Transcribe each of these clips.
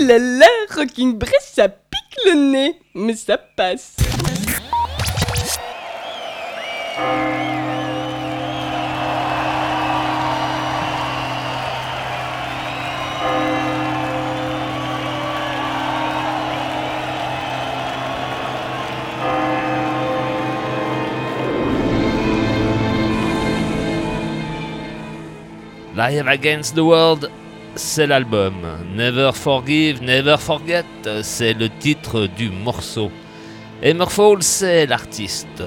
là là, Rocking Bress, ça pique le nez, mais ça passe. Live Against the World, c'est l'album. Never Forgive, Never Forget, c'est le titre du morceau. Emerfall, c'est l'artiste.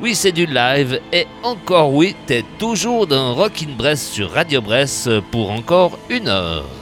Oui, c'est du live, et encore oui, t'es toujours dans Rock in Brest sur Radio Brest pour encore une heure.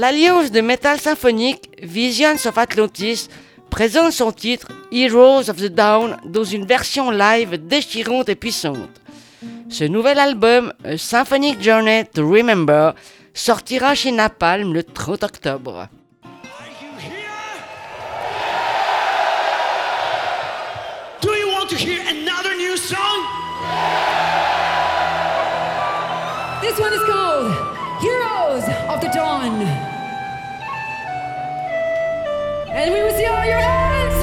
L'alliance de métal symphonique Visions of Atlantis présente son titre Heroes of the Dawn dans une version live déchirante et puissante. Ce nouvel album, A Symphonic Journey to Remember, sortira chez Napalm le 30 octobre. Do you want to hear another new song? This one is called Heroes of the Dawn. And we will see all your hands.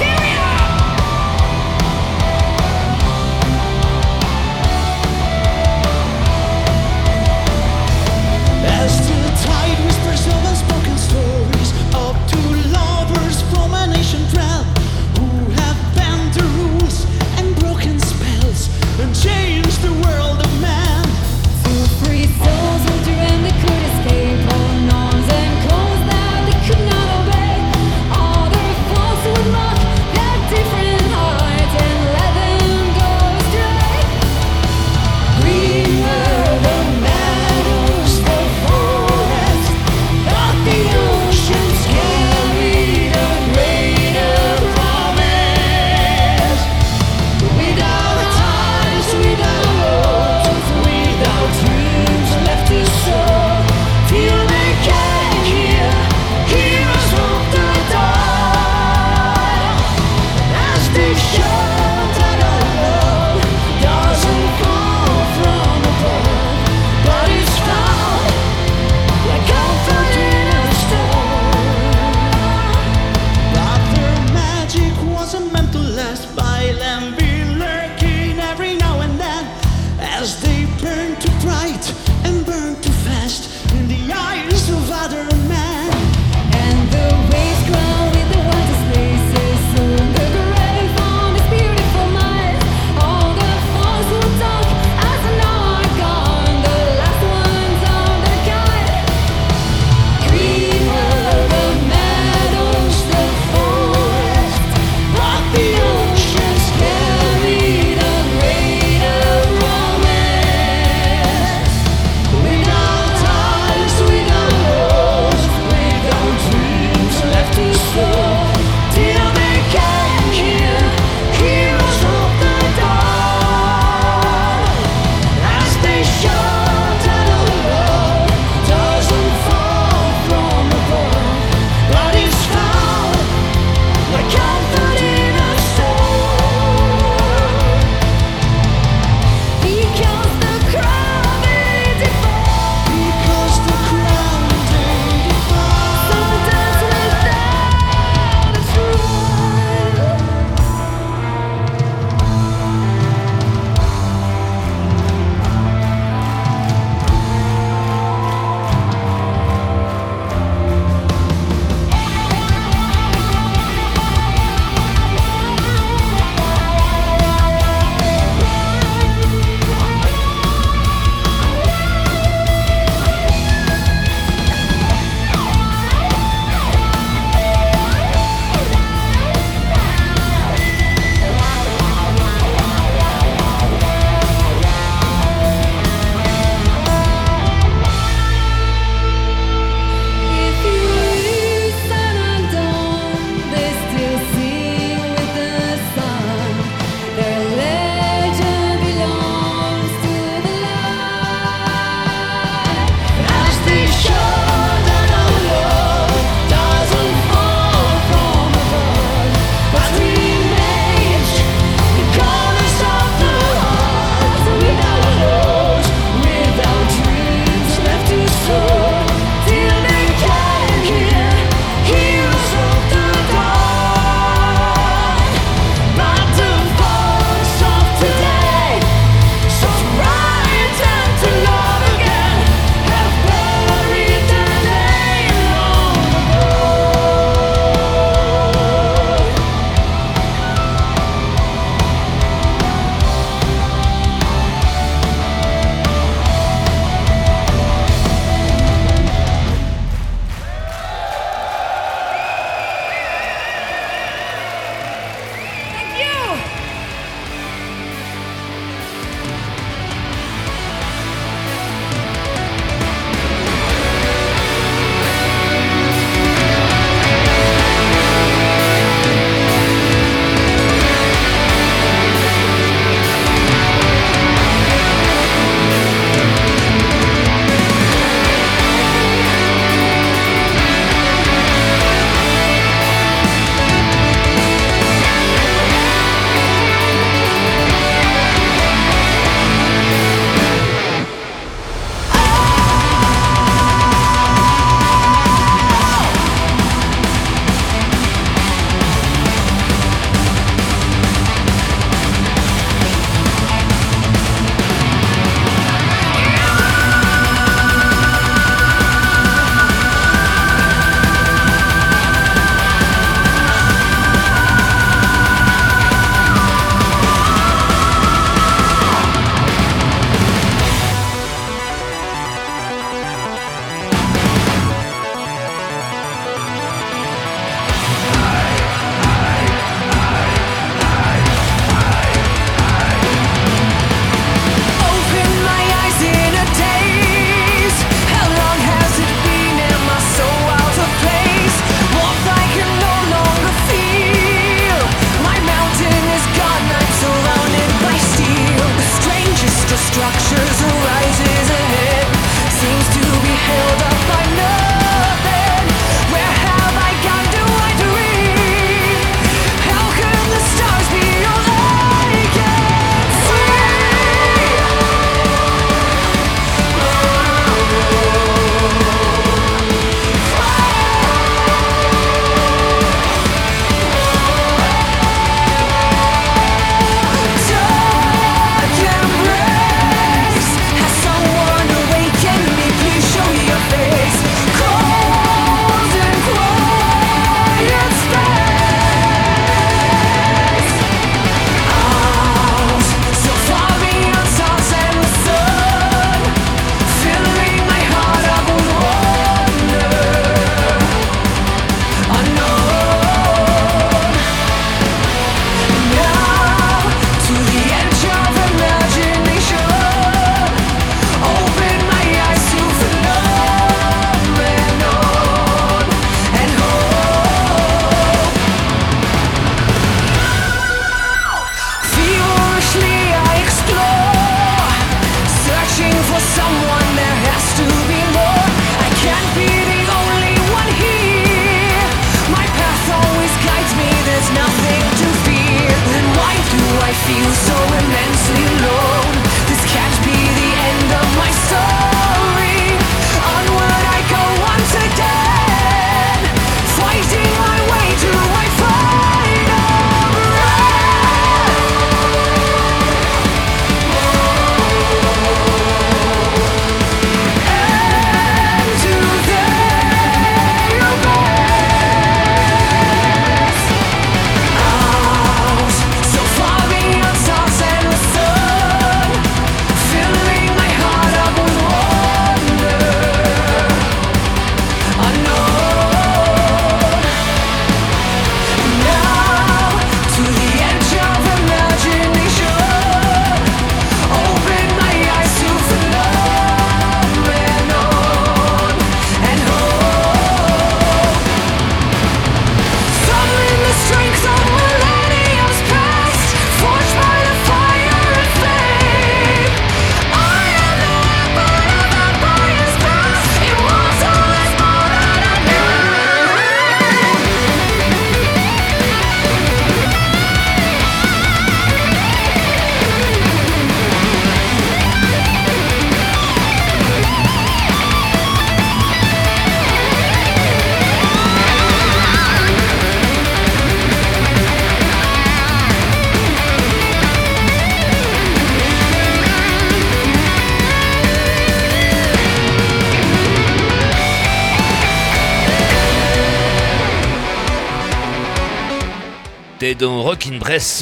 Here we are. As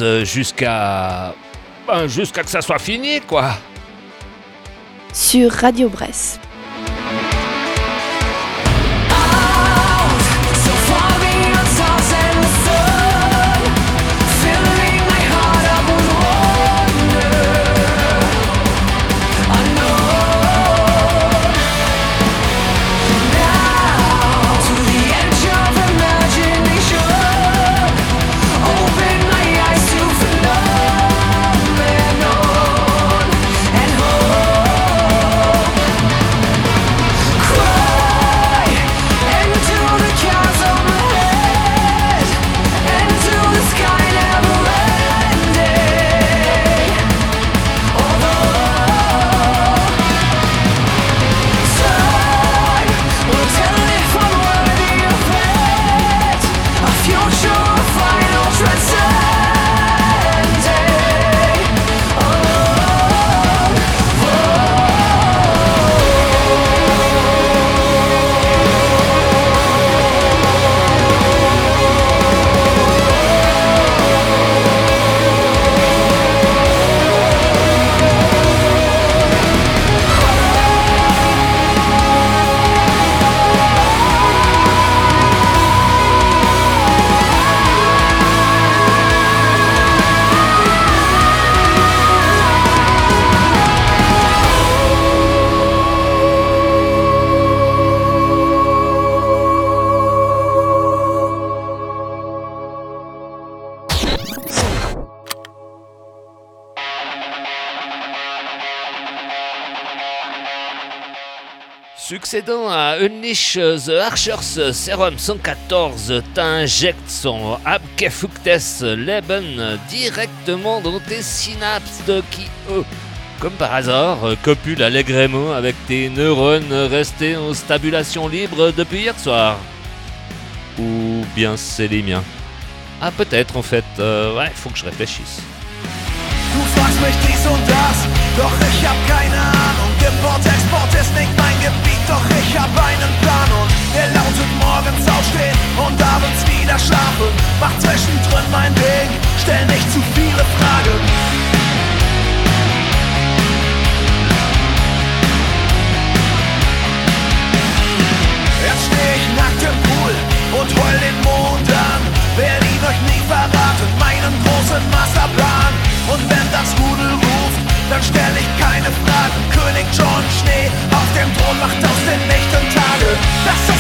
euh, jusqu'à. Ben, jusqu'à que ça soit fini, quoi. Sur Radio Bresse. Unleash the Archers Serum 114, t'injectes son Abkefuktes Leben directement dans tes synapses qui, comme par hasard, copulent allègrement avec tes neurones restés en stabulation libre depuis hier soir. Ou bien c'est les miens. Ah peut-être en fait, euh, ouais, faut que je réfléchisse. Import, Export ist nicht mein Gebiet, doch ich hab einen Plan und der lautet morgens aufstehen und abends wieder schlafen. Mach zwischendrin mein Ding, stell nicht zu viele Fragen. Jetzt steh ich nackt im Pool und heul den Mond an. Werd ihn euch nie verraten, meinen großen Masterplan. Und wenn das Rudel ruft, dann stell ich keine Fragen. König John Schnee auf dem Thron macht aus den Nächten Tage. Das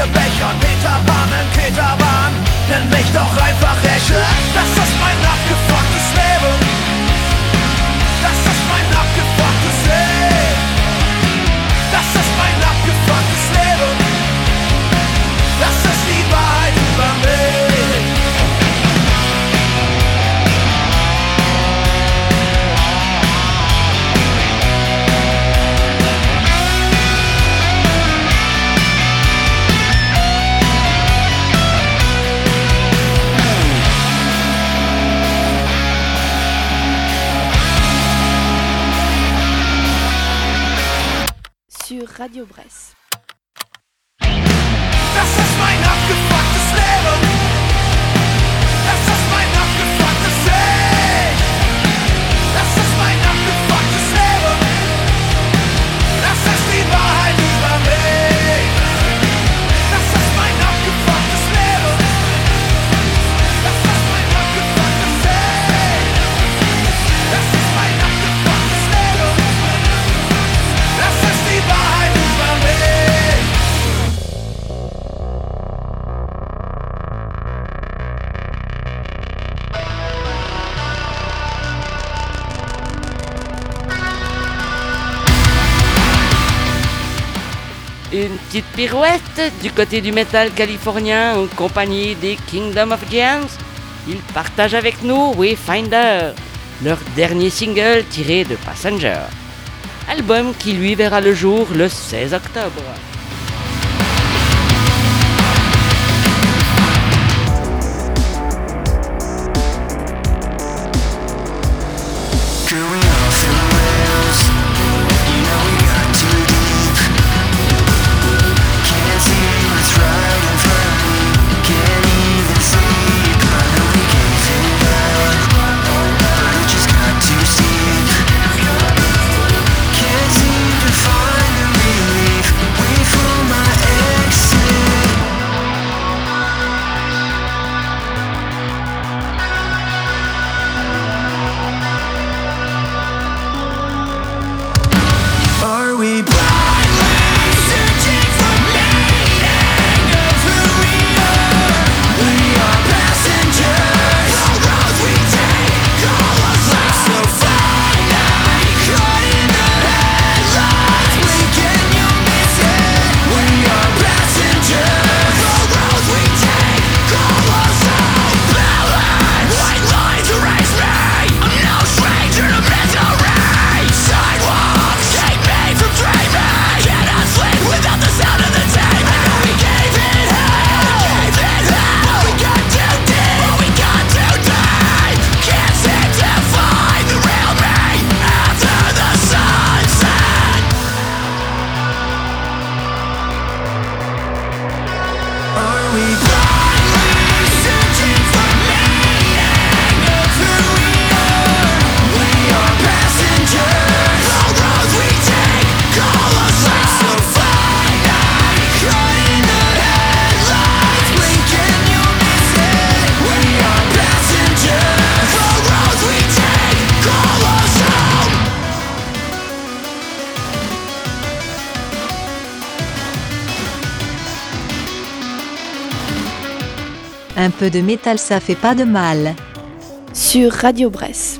für Pech und Peter Pan, Peter Pan, nenn mich doch einfach Esche. Das Radio Bresse. une petite pirouette du côté du métal californien en compagnie des Kingdom of Giants. Ils partagent avec nous Wayfinder, leur dernier single tiré de Passenger. Album qui lui verra le jour le 16 octobre. peu de métal ça fait pas de mal. Sur Radio Bresse.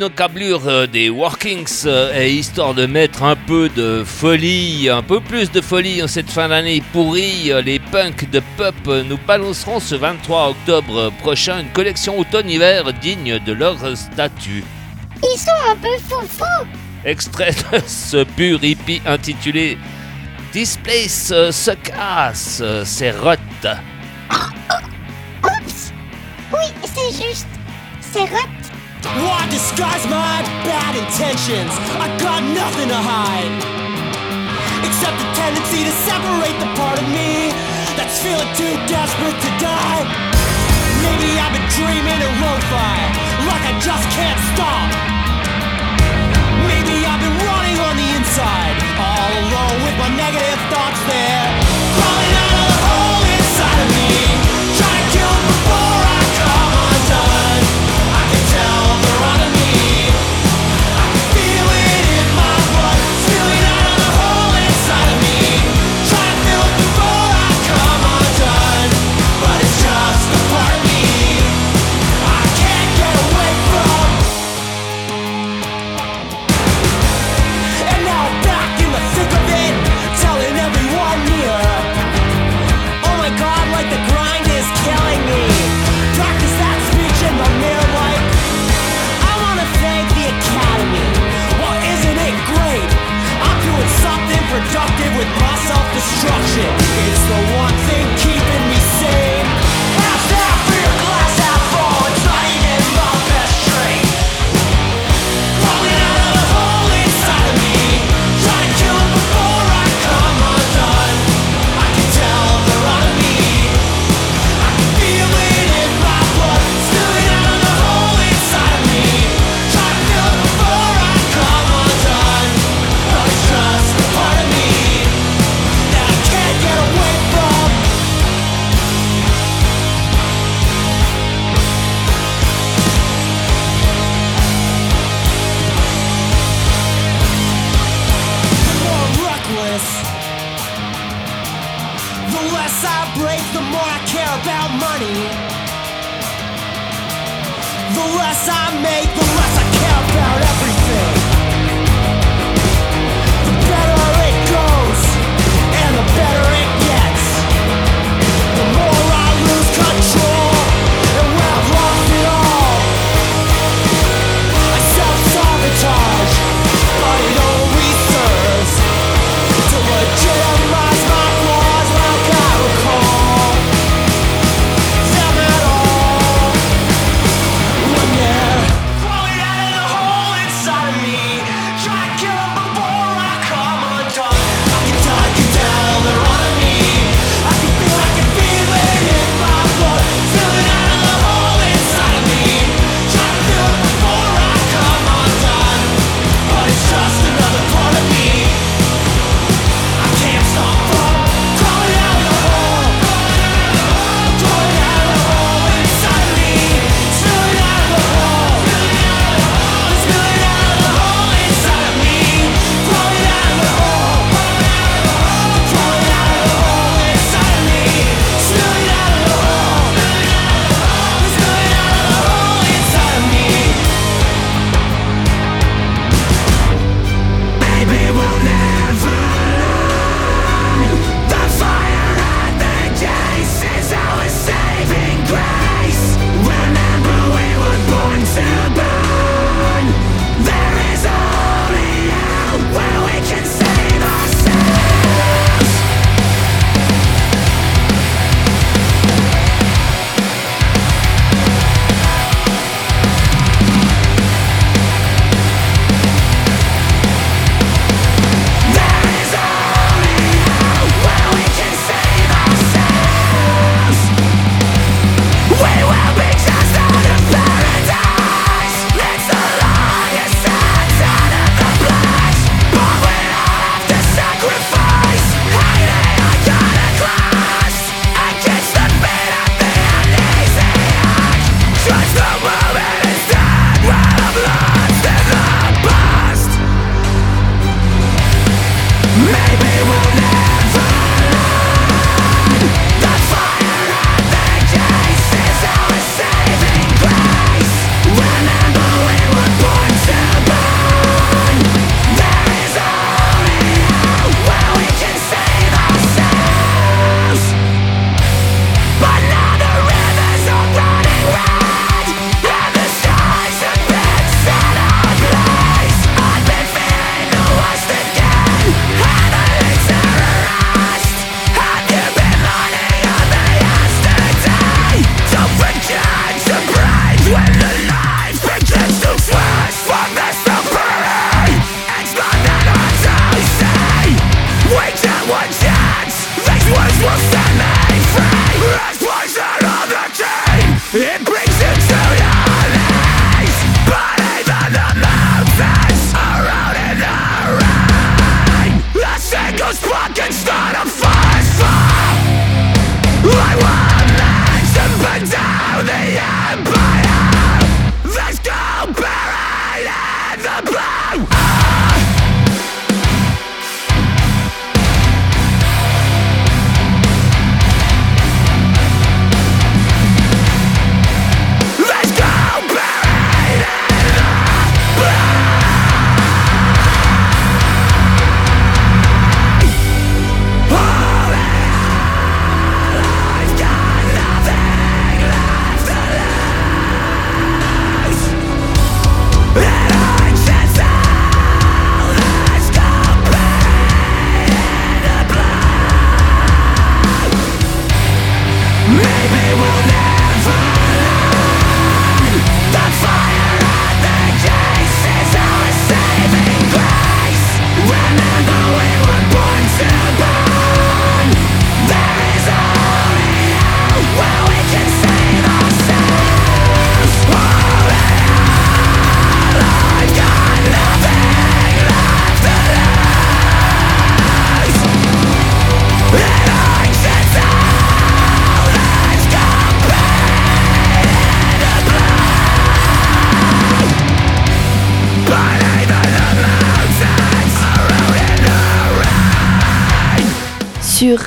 une autre câblure des Workings euh, et histoire de mettre un peu de folie, un peu plus de folie en cette fin d'année pourrie, euh, les punks de Pup euh, nous balanceront ce 23 octobre prochain une collection automne-hiver digne de leur statut. Ils sont un peu foufous Extrait de ce pur hippie intitulé This place se casse, c'est rot. Oh, oh, oh, oups Oui, c'est juste, c'est rot. Why disguise my bad intentions? I got nothing to hide. Except the tendency to separate the part of me that's feeling too desperate to die. Maybe I've been dreaming of lo-fi, like I just can't stop.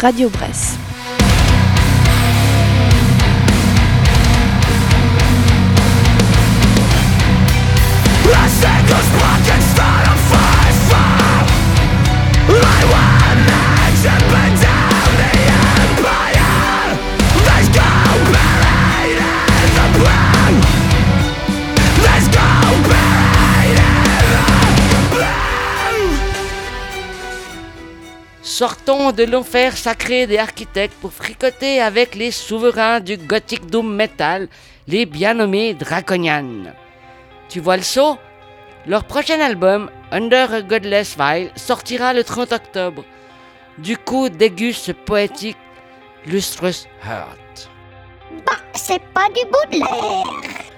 Radio Bresse. Sortons de l'enfer sacré des architectes pour fricoter avec les souverains du gothic doom metal, les bien nommés Draconian. Tu vois le saut? Leur prochain album, Under a Godless Vile, sortira le 30 octobre. Du coup déguste poétique Lustrous Heart. Bah, c'est pas du bout de l'air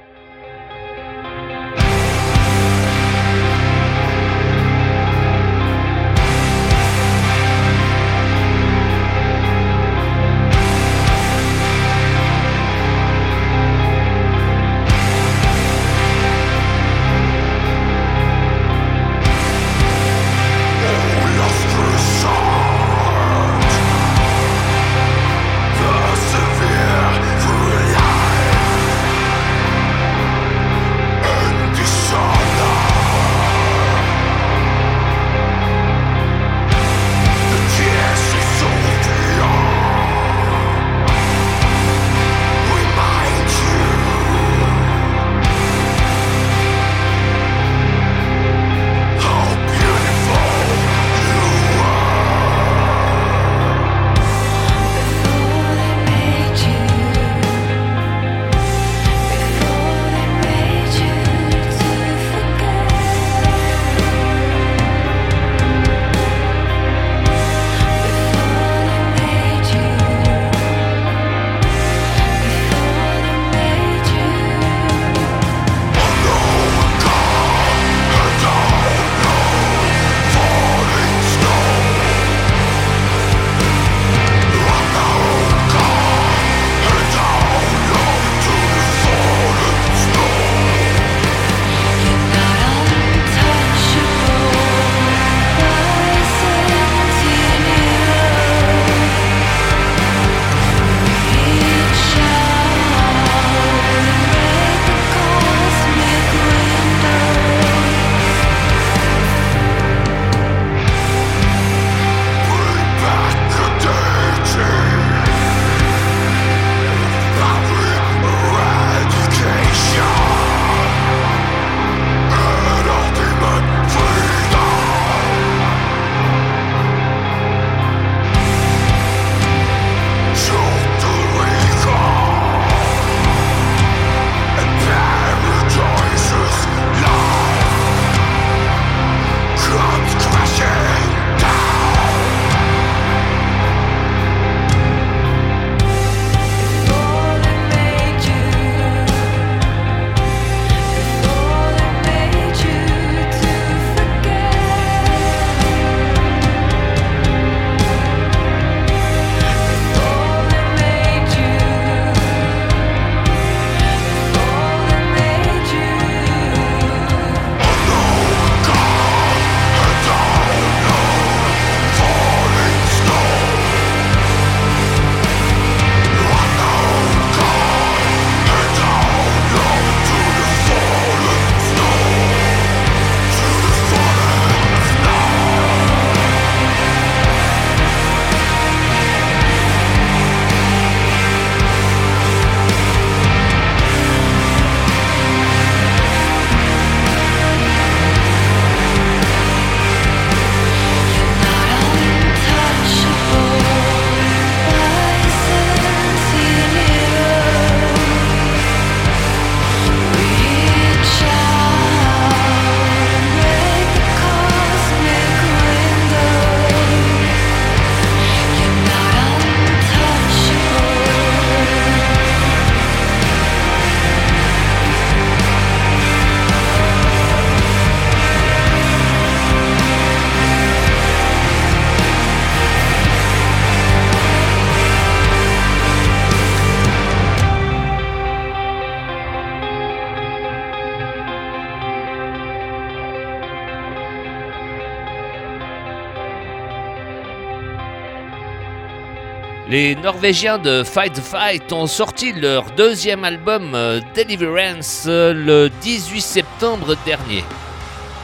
Norvégiens de Fight the Fight ont sorti leur deuxième album euh, Deliverance euh, le 18 septembre dernier.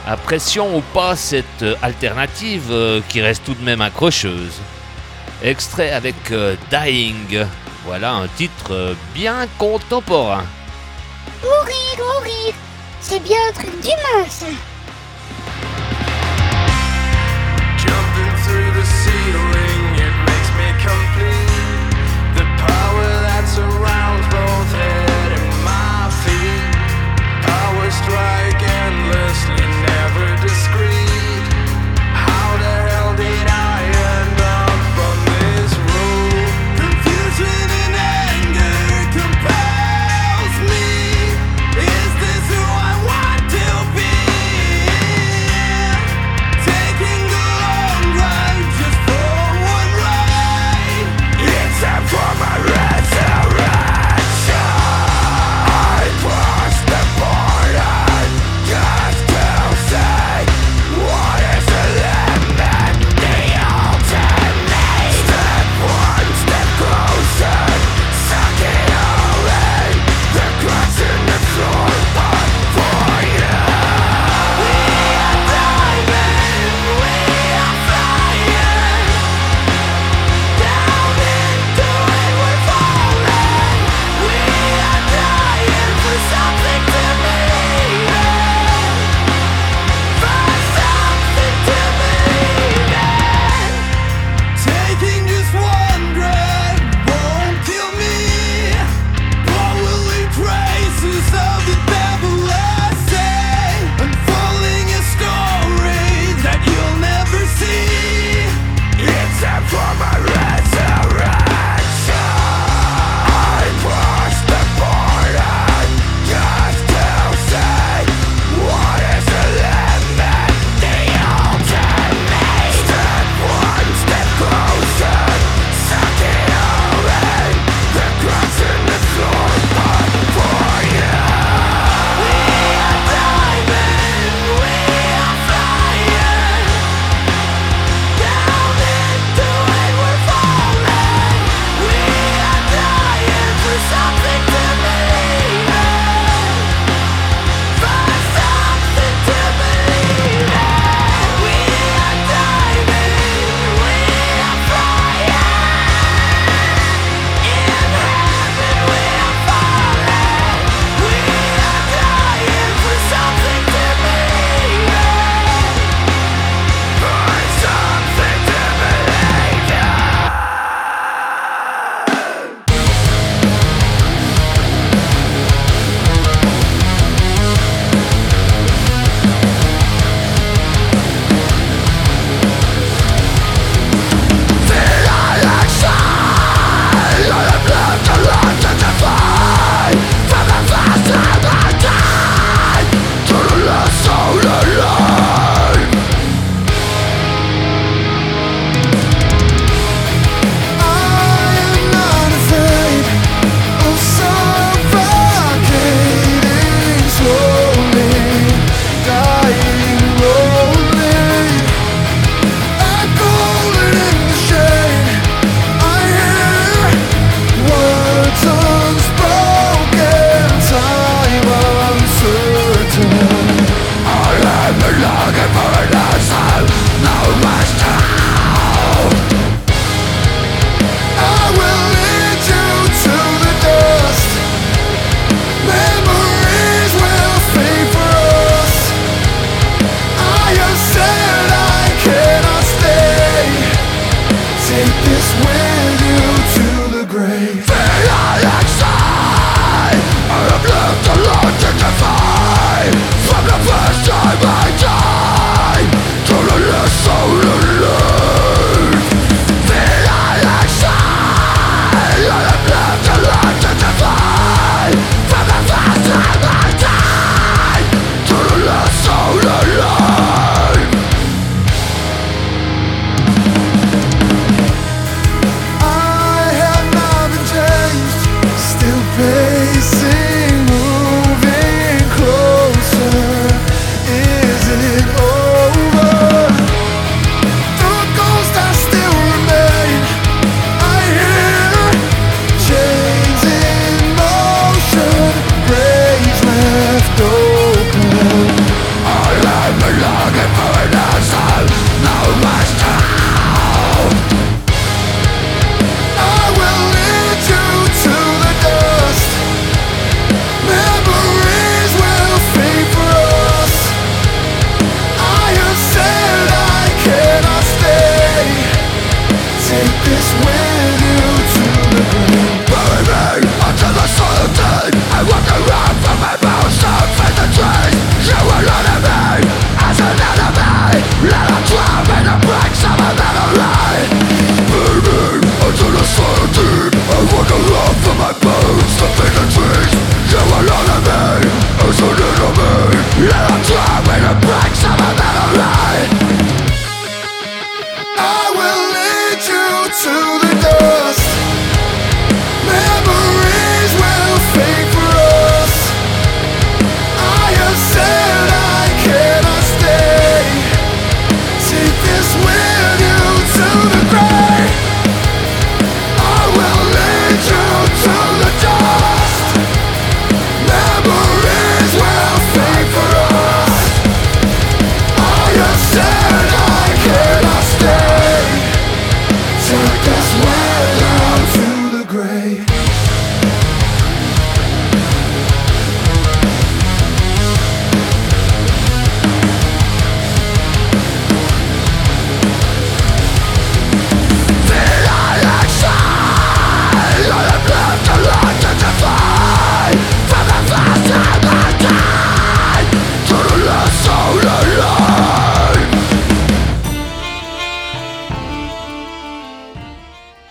Apprécions ou pas cette alternative euh, qui reste tout de même accrocheuse. Extrait avec Dying. Voilà un titre bien contemporain. Mourir, mourir. C'est bien un truc d'humain, ça. Jumping through the ceiling,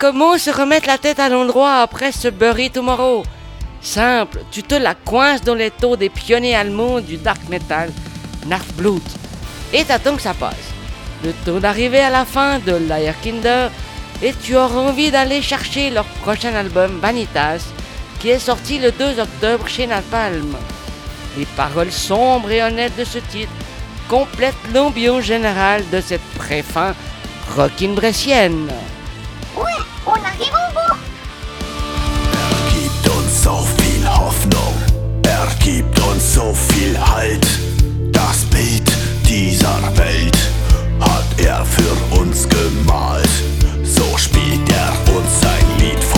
Comment se remettre la tête à l'endroit après ce Bury Tomorrow? Simple, tu te la coinces dans les taux des pionniers allemands du dark metal, Nachtblut, et t'attends que ça passe. Le temps d'arriver à la fin de Kinder et tu auras envie d'aller chercher leur prochain album Vanitas, qui est sorti le 2 octobre chez Napalm. Les paroles sombres et honnêtes de ce titre complètent l'ambiance générale de cette pré-fin rockin' brescienne. Oh nein, Bobo! Er gibt uns so viel Hoffnung, er gibt uns so viel Halt. Das Bild dieser Welt hat er für uns gemalt. So spielt er uns sein Lied vor.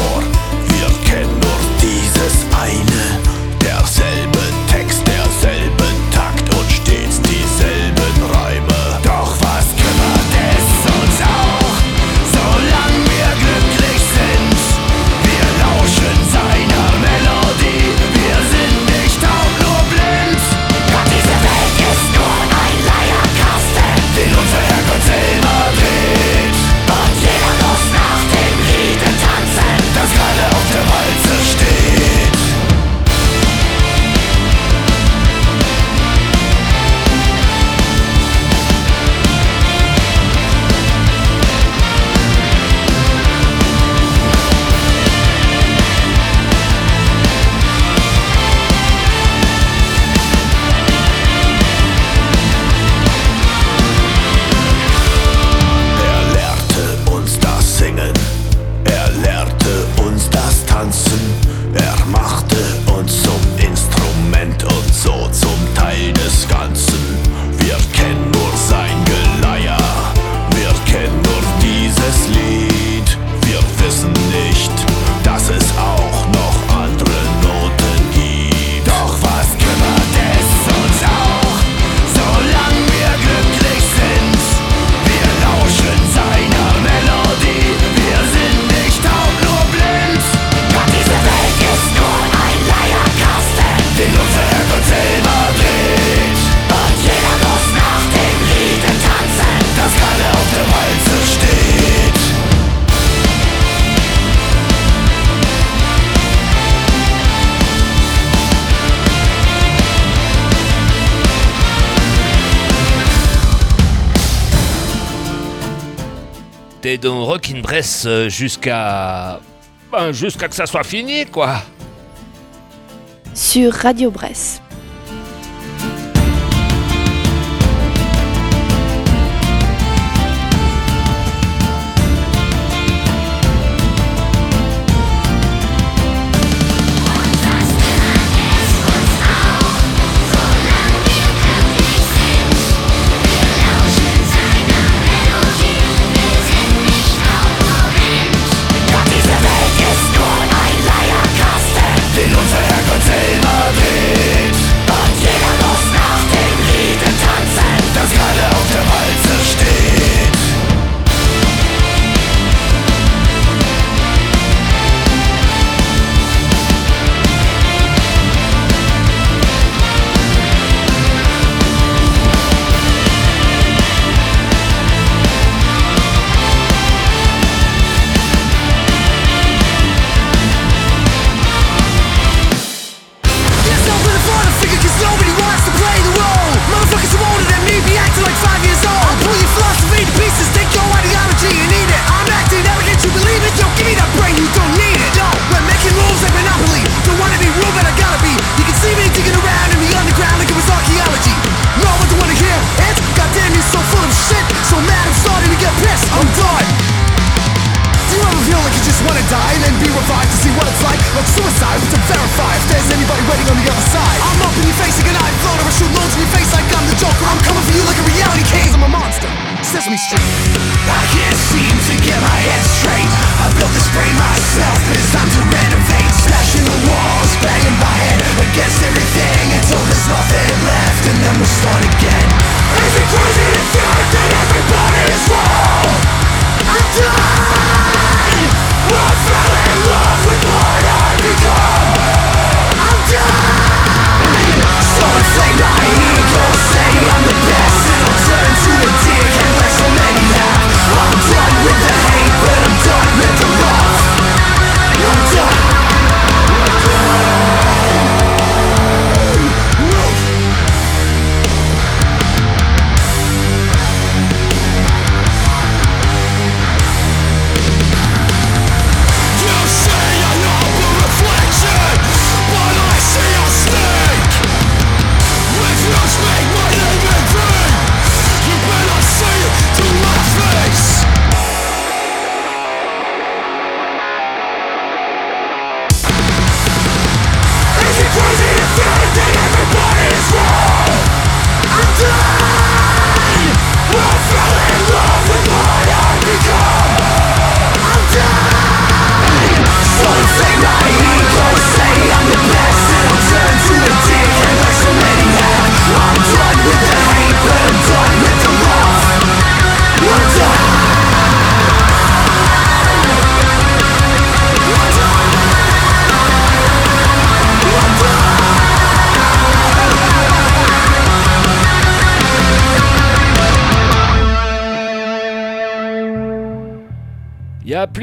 Bresse euh, jusqu'à. Ben, jusqu'à que ça soit fini, quoi. Sur Radio Bresse.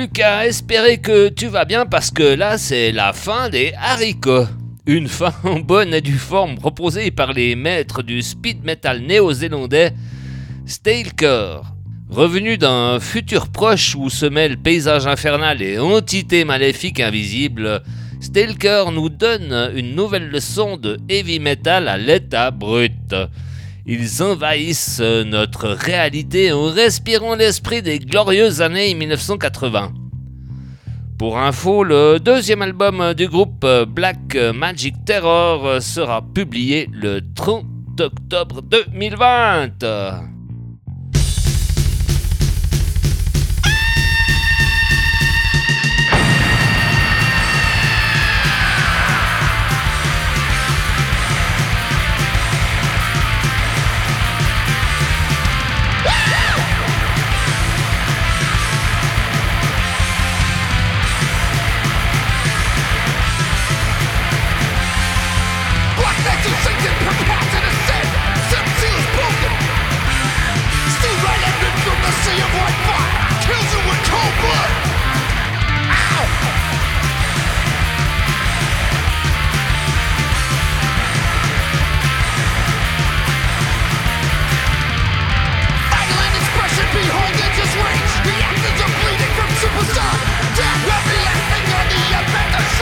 plus qu'à que tu vas bien parce que là, c'est la fin des haricots. Une fin en bonne et due forme proposée par les maîtres du speed metal néo-zélandais Stailcore. Revenu d'un futur proche où se mêlent paysage infernal et entité maléfique invisible, Stalker nous donne une nouvelle leçon de heavy metal à l'état brut. Ils envahissent notre réalité en respirant l'esprit des glorieuses années 1980. Pour info, le deuxième album du groupe Black Magic Terror sera publié le 30 octobre 2020.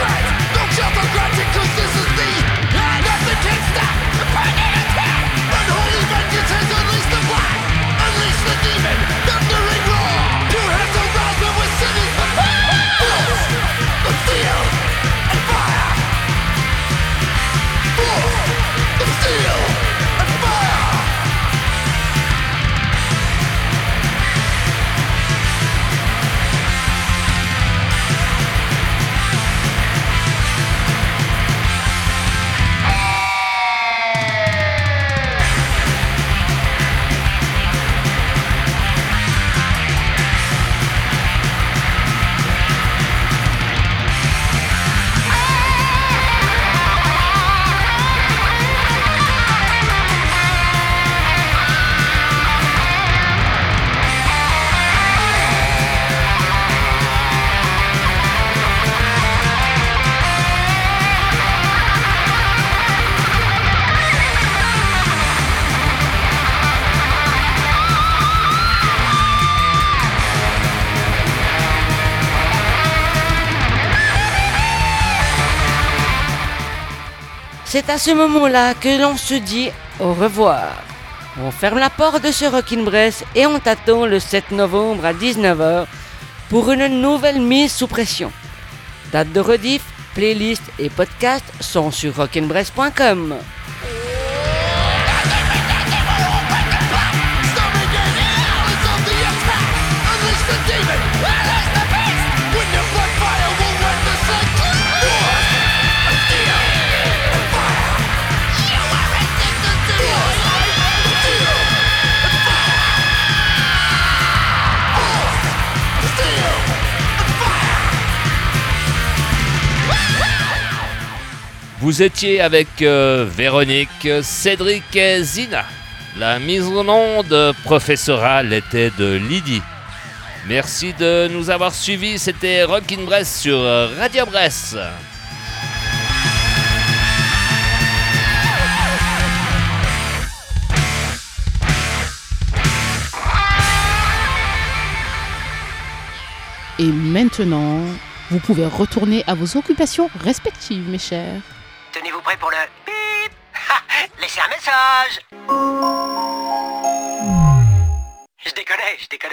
Strike! C'est à ce moment-là que l'on se dit au revoir. On ferme la porte de ce Rockin' Brest et on t'attend le 7 novembre à 19h pour une nouvelle mise sous pression. Date de rediff, playlist et podcast sont sur rockinbrest.com. Vous étiez avec euh, Véronique, Cédric et Zina. La mise au nom de professoral était de Lydie. Merci de nous avoir suivis, c'était Rockin' Bress sur euh, Radio Bress. Et maintenant, vous pouvez retourner à vos occupations respectives, mes chers. Tenez-vous prêts pour le bip Laissez un message Je déconne, je déconne.